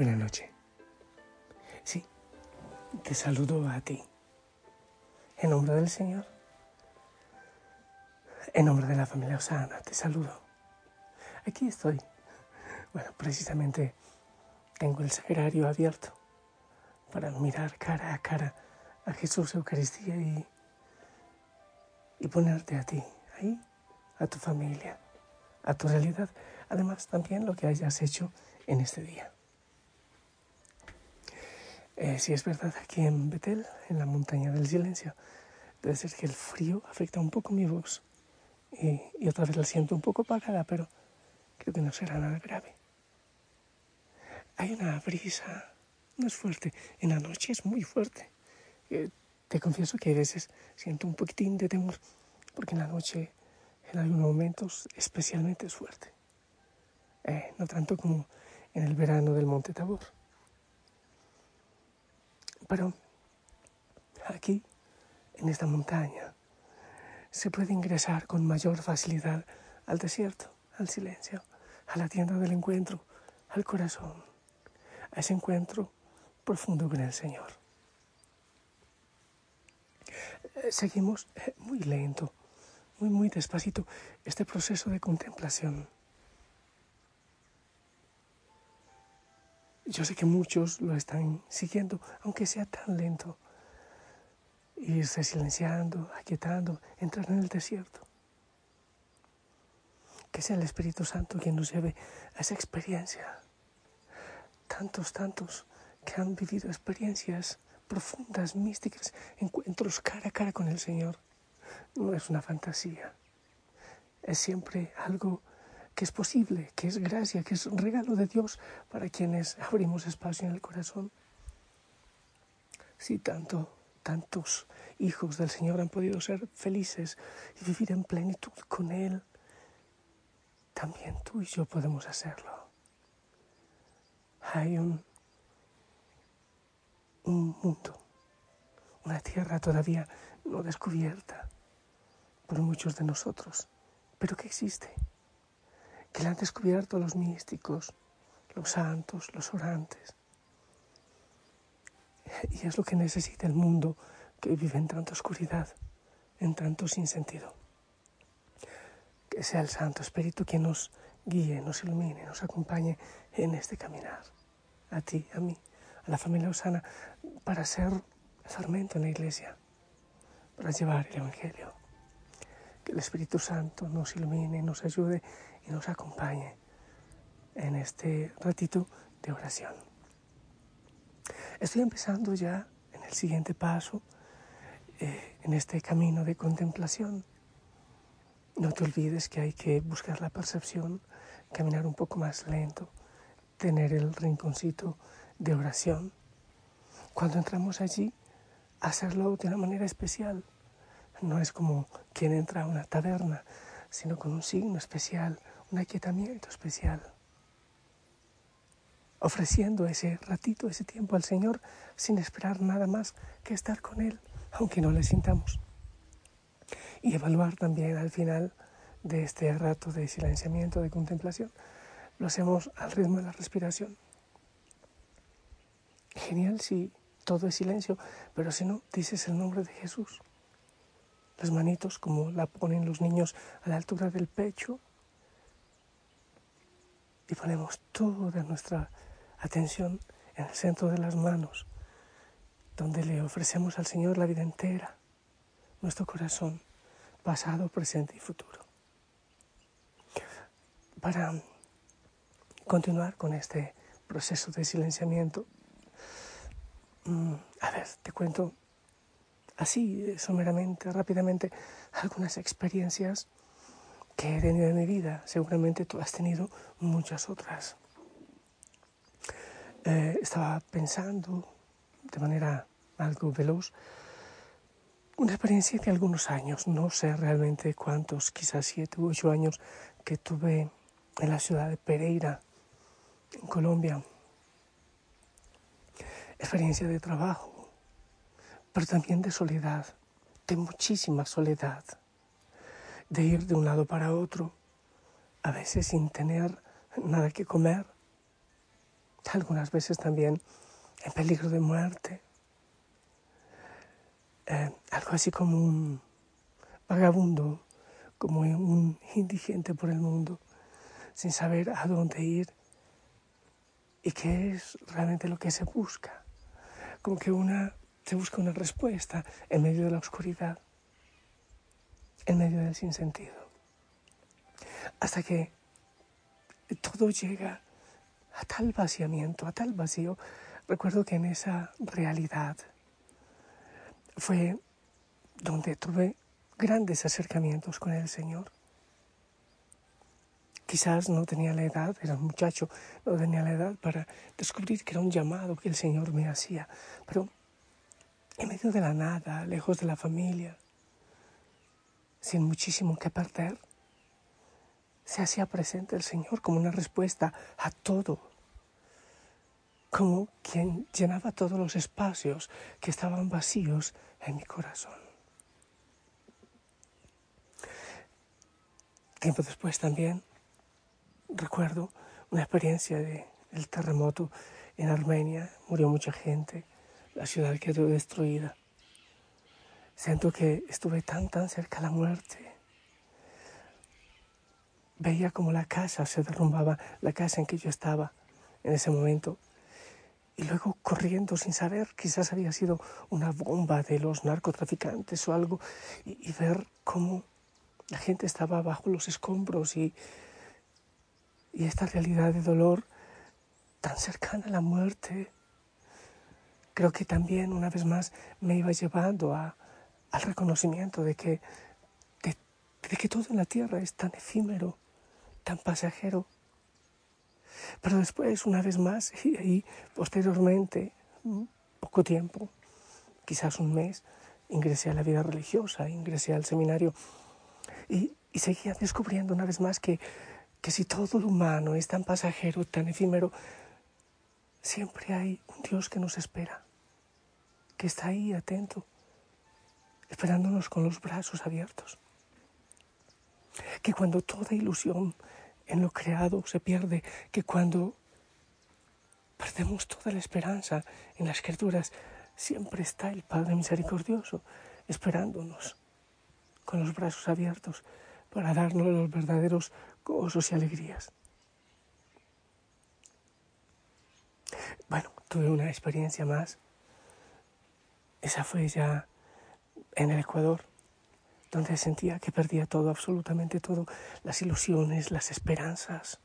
Buenas noches. Sí, te saludo a ti. En nombre del Señor. En nombre de la familia Osana, te saludo. Aquí estoy. Bueno, precisamente tengo el sagrario abierto para mirar cara a cara a Jesús Eucaristía y, y ponerte a ti, ahí, a tu familia, a tu realidad. Además, también lo que hayas hecho en este día. Eh, si es verdad, aquí en Betel, en la montaña del silencio, debe ser que el frío afecta un poco mi voz y, y otra vez la siento un poco apagada, pero creo que no será nada grave. Hay una brisa, no es fuerte, en la noche es muy fuerte. Eh, te confieso que a veces siento un poquitín de temor, porque en la noche, en algunos momentos, especialmente es fuerte. Eh, no tanto como en el verano del Monte Tabor. Pero aquí, en esta montaña, se puede ingresar con mayor facilidad al desierto, al silencio, a la tienda del encuentro, al corazón, a ese encuentro profundo con el Señor. Eh, seguimos eh, muy lento, muy, muy despacito este proceso de contemplación. Yo sé que muchos lo están siguiendo, aunque sea tan lento. Irse silenciando, aquietando, entrar en el desierto. Que sea el Espíritu Santo quien nos lleve a esa experiencia. Tantos, tantos que han vivido experiencias profundas, místicas, encuentros cara a cara con el Señor. No es una fantasía. Es siempre algo que es posible, que es gracia, que es un regalo de Dios para quienes abrimos espacio en el corazón. Si tanto, tantos hijos del Señor han podido ser felices y vivir en plenitud con Él, también tú y yo podemos hacerlo. Hay un, un mundo, una tierra todavía no descubierta por muchos de nosotros, pero que existe que la han descubierto los místicos, los santos, los orantes. Y es lo que necesita el mundo que vive en tanta oscuridad, en tanto sinsentido. Que sea el Santo Espíritu quien nos guíe, nos ilumine, nos acompañe en este caminar. A ti, a mí, a la familia Osana, para ser fermento en la iglesia, para llevar el Evangelio. Que el Espíritu Santo nos ilumine, nos ayude y nos acompañe en este ratito de oración. Estoy empezando ya en el siguiente paso, eh, en este camino de contemplación. No te olvides que hay que buscar la percepción, caminar un poco más lento, tener el rinconcito de oración. Cuando entramos allí, hacerlo de una manera especial. No es como quien entra a una taberna, sino con un signo especial, un aquietamiento especial, ofreciendo ese ratito, ese tiempo al Señor sin esperar nada más que estar con Él, aunque no le sintamos. Y evaluar también al final de este rato de silenciamiento, de contemplación, lo hacemos al ritmo de la respiración. Genial si todo es silencio, pero si no, dices el nombre de Jesús. Las manitos como la ponen los niños a la altura del pecho, y ponemos toda nuestra atención en el centro de las manos, donde le ofrecemos al Señor la vida entera, nuestro corazón, pasado, presente y futuro. Para continuar con este proceso de silenciamiento, mm, a ver, te cuento así, someramente, rápidamente, algunas experiencias que he tenido en mi vida. Seguramente tú has tenido muchas otras. Eh, estaba pensando de manera algo veloz una experiencia de algunos años, no sé realmente cuántos, quizás siete u ocho años que tuve en la ciudad de Pereira, en Colombia. Experiencia de trabajo, pero también de soledad, de muchísima soledad, de ir de un lado para otro, a veces sin tener nada que comer, algunas veces también en peligro de muerte. Eh, algo así como un vagabundo, como un indigente por el mundo, sin saber a dónde ir. Y qué es realmente lo que se busca. Como que una se busca una respuesta en medio de la oscuridad, en medio del sinsentido. Hasta que todo llega a tal vaciamiento, a tal vacío. Recuerdo que en esa realidad fue donde tuve grandes acercamientos con el Señor. Quizás no tenía la edad, era un muchacho, no tenía la edad para descubrir que era un llamado que el Señor me hacía, pero en medio de la nada, lejos de la familia, sin muchísimo que perder, se hacía presente el Señor como una respuesta a todo como quien llenaba todos los espacios que estaban vacíos en mi corazón. Tiempo después también recuerdo una experiencia del terremoto en Armenia. Murió mucha gente, la ciudad quedó destruida. Siento que estuve tan, tan cerca de la muerte. Veía como la casa se derrumbaba, la casa en que yo estaba en ese momento y luego corriendo sin saber, quizás había sido una bomba de los narcotraficantes o algo, y, ver cómo la gente estaba bajo los escombros y, y esta realidad de dolor tan cercana a la muerte, creo que también una vez más me iba llevando a, al reconocimiento de que, de que todo en la tierra es tan efímero, tan pasajero. Pero después, una vez más, y, posteriormente, poco tiempo, quizás un mes, ingresé a la vida religiosa, ingresé al seminario. Y, y seguía descubriendo una vez más que, que si todo lo humano es tan pasajero, tan efímero, siempre hay un Dios que nos espera, que está ahí atento, esperándonos con los brazos abiertos. Que cuando toda ilusión en lo creado se pierde, que cuando perdemos toda la esperanza en las criaturas, siempre está el Padre misericordioso esperándonos con los brazos abiertos para darnos los verdaderos gozos y alegrías. Bueno, tuve una experiencia más. Esa fue ya en el Ecuador donde sentía que perdía todo, absolutamente todo, las ilusiones, las esperanzas,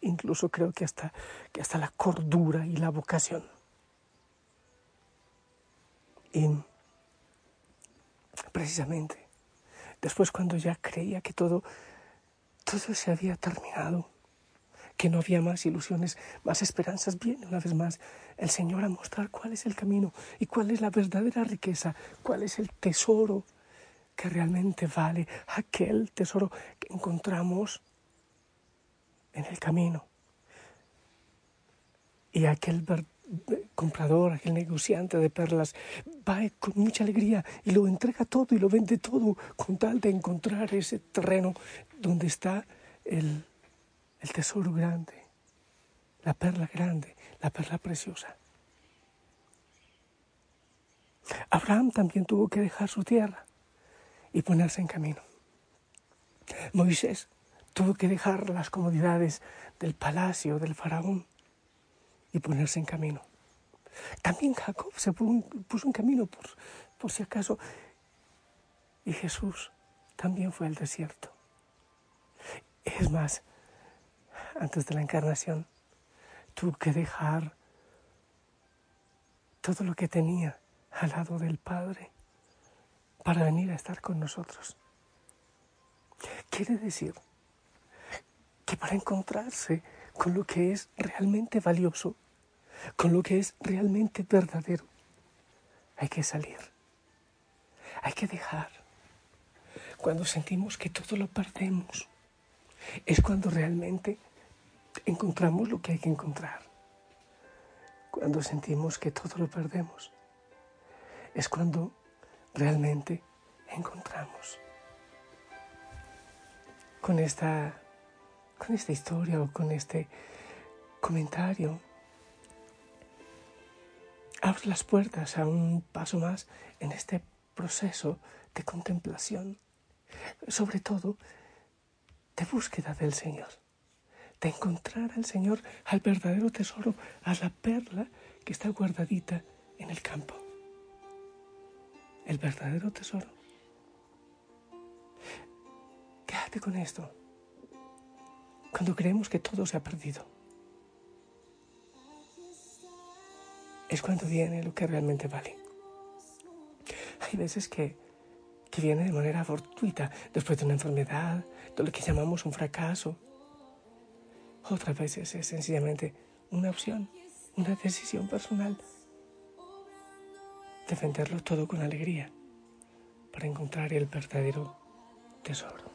incluso creo que hasta, que hasta la cordura y la vocación. Y precisamente, después cuando ya creía que todo, todo se había terminado, que no había más ilusiones, más esperanzas, viene una vez más el Señor a mostrar cuál es el camino y cuál es la verdadera riqueza, cuál es el tesoro que realmente vale, aquel tesoro que encontramos en el camino. Y aquel comprador, aquel negociante de perlas, va con mucha alegría y lo entrega todo y lo vende todo con tal de encontrar ese terreno donde está el, el tesoro grande, la perla grande, la perla preciosa. Abraham también tuvo que dejar su tierra y ponerse en camino. Moisés tuvo que dejar las comodidades del palacio del faraón y ponerse en camino. También Jacob se puso en camino por, por si acaso Y Jesús también fue al desierto. Es más, antes de la encarnación, tuvo que dejar todo lo que tenía al lado del Padre para venir a estar con nosotros. Quiere decir que para encontrarse con lo que es realmente valioso, con lo que es realmente verdadero, hay que salir, hay que dejar. Cuando sentimos que todo lo perdemos, es cuando realmente encontramos lo que hay que encontrar. Cuando sentimos que todo lo perdemos, es cuando realmente encontramos. Con esta, con esta historia o con este comentario, abre las puertas a un paso más en este proceso de contemplación, sobre todo de búsqueda del Señor, de encontrar al Señor, al verdadero tesoro, a la perla que está guardadita en el campo el verdadero tesoro. Quédate con esto. Cuando creemos que todo se ha perdido, es cuando viene lo que realmente vale. Hay veces que, que viene de manera fortuita, después de una enfermedad, de lo que llamamos un fracaso. Otras veces es sencillamente una opción, una decisión personal defenderlo todo con alegría para encontrar el verdadero tesoro.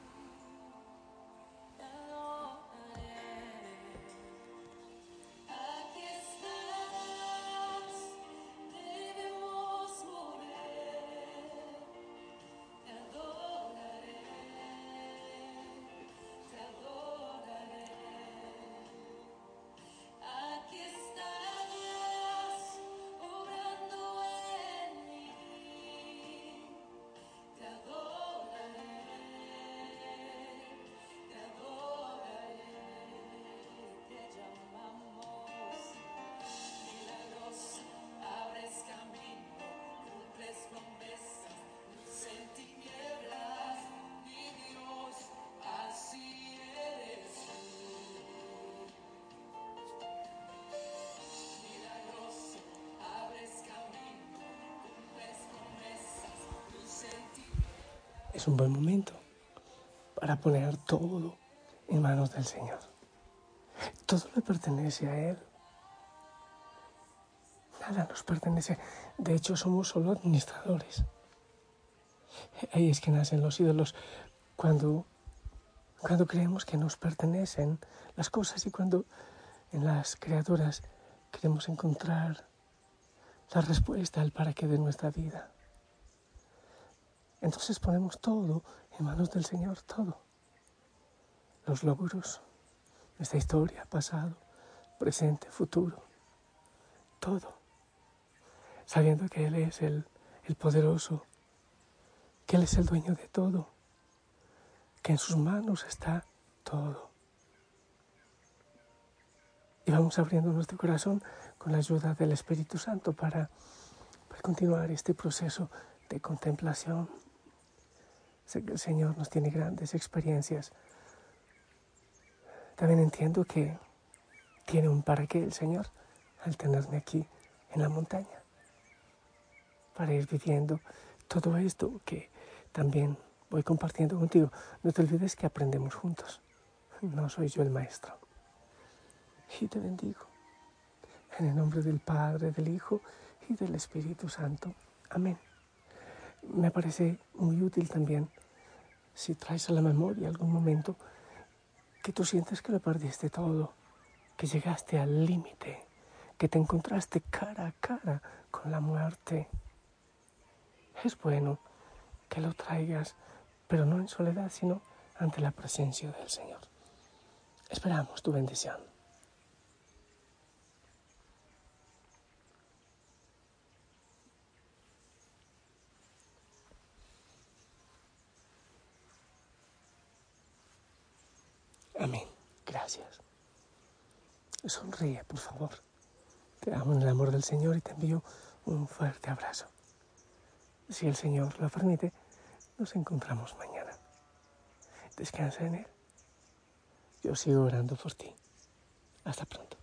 Un buen momento para poner todo en manos del Señor. Todo le pertenece a Él. Nada nos pertenece. De hecho, somos solo administradores. Ahí es que nacen los ídolos cuando, cuando creemos que nos pertenecen las cosas y cuando en las criaturas queremos encontrar la respuesta al para qué de nuestra vida. Entonces ponemos todo en manos del Señor, todo. Los logros, nuestra historia, pasado, presente, futuro, todo. Sabiendo que Él es el, poderoso, que Él es el dueño de todo, que en sus manos está todo. Y vamos abriendo nuestro corazón con la ayuda del Espíritu Santo para continuar este proceso de contemplación. El Señor nos tiene grandes experiencias. También entiendo que tiene un para qué el Señor al tenerme aquí en la montaña. Para ir viviendo todo esto que también voy compartiendo contigo. No te olvides que aprendemos juntos. No soy yo el maestro. Y te bendigo. En el nombre del Padre, del Hijo y del Espíritu Santo. Amén me parece muy útil también si traes a la memoria algún momento que tú sientes que lo perdiste todo, que llegaste al límite, que te encontraste cara a cara con la muerte. Es bueno que lo traigas, pero no en soledad, sino ante la presencia del Señor. Esperamos tu bendición. Amén. Gracias. Sonríe, por favor. Te amo en el amor del Señor y te envío un fuerte abrazo. Si el Señor lo permite, Nos encontramos mañana. Descansa en Él. Yo sigo orando por ti. Hasta pronto.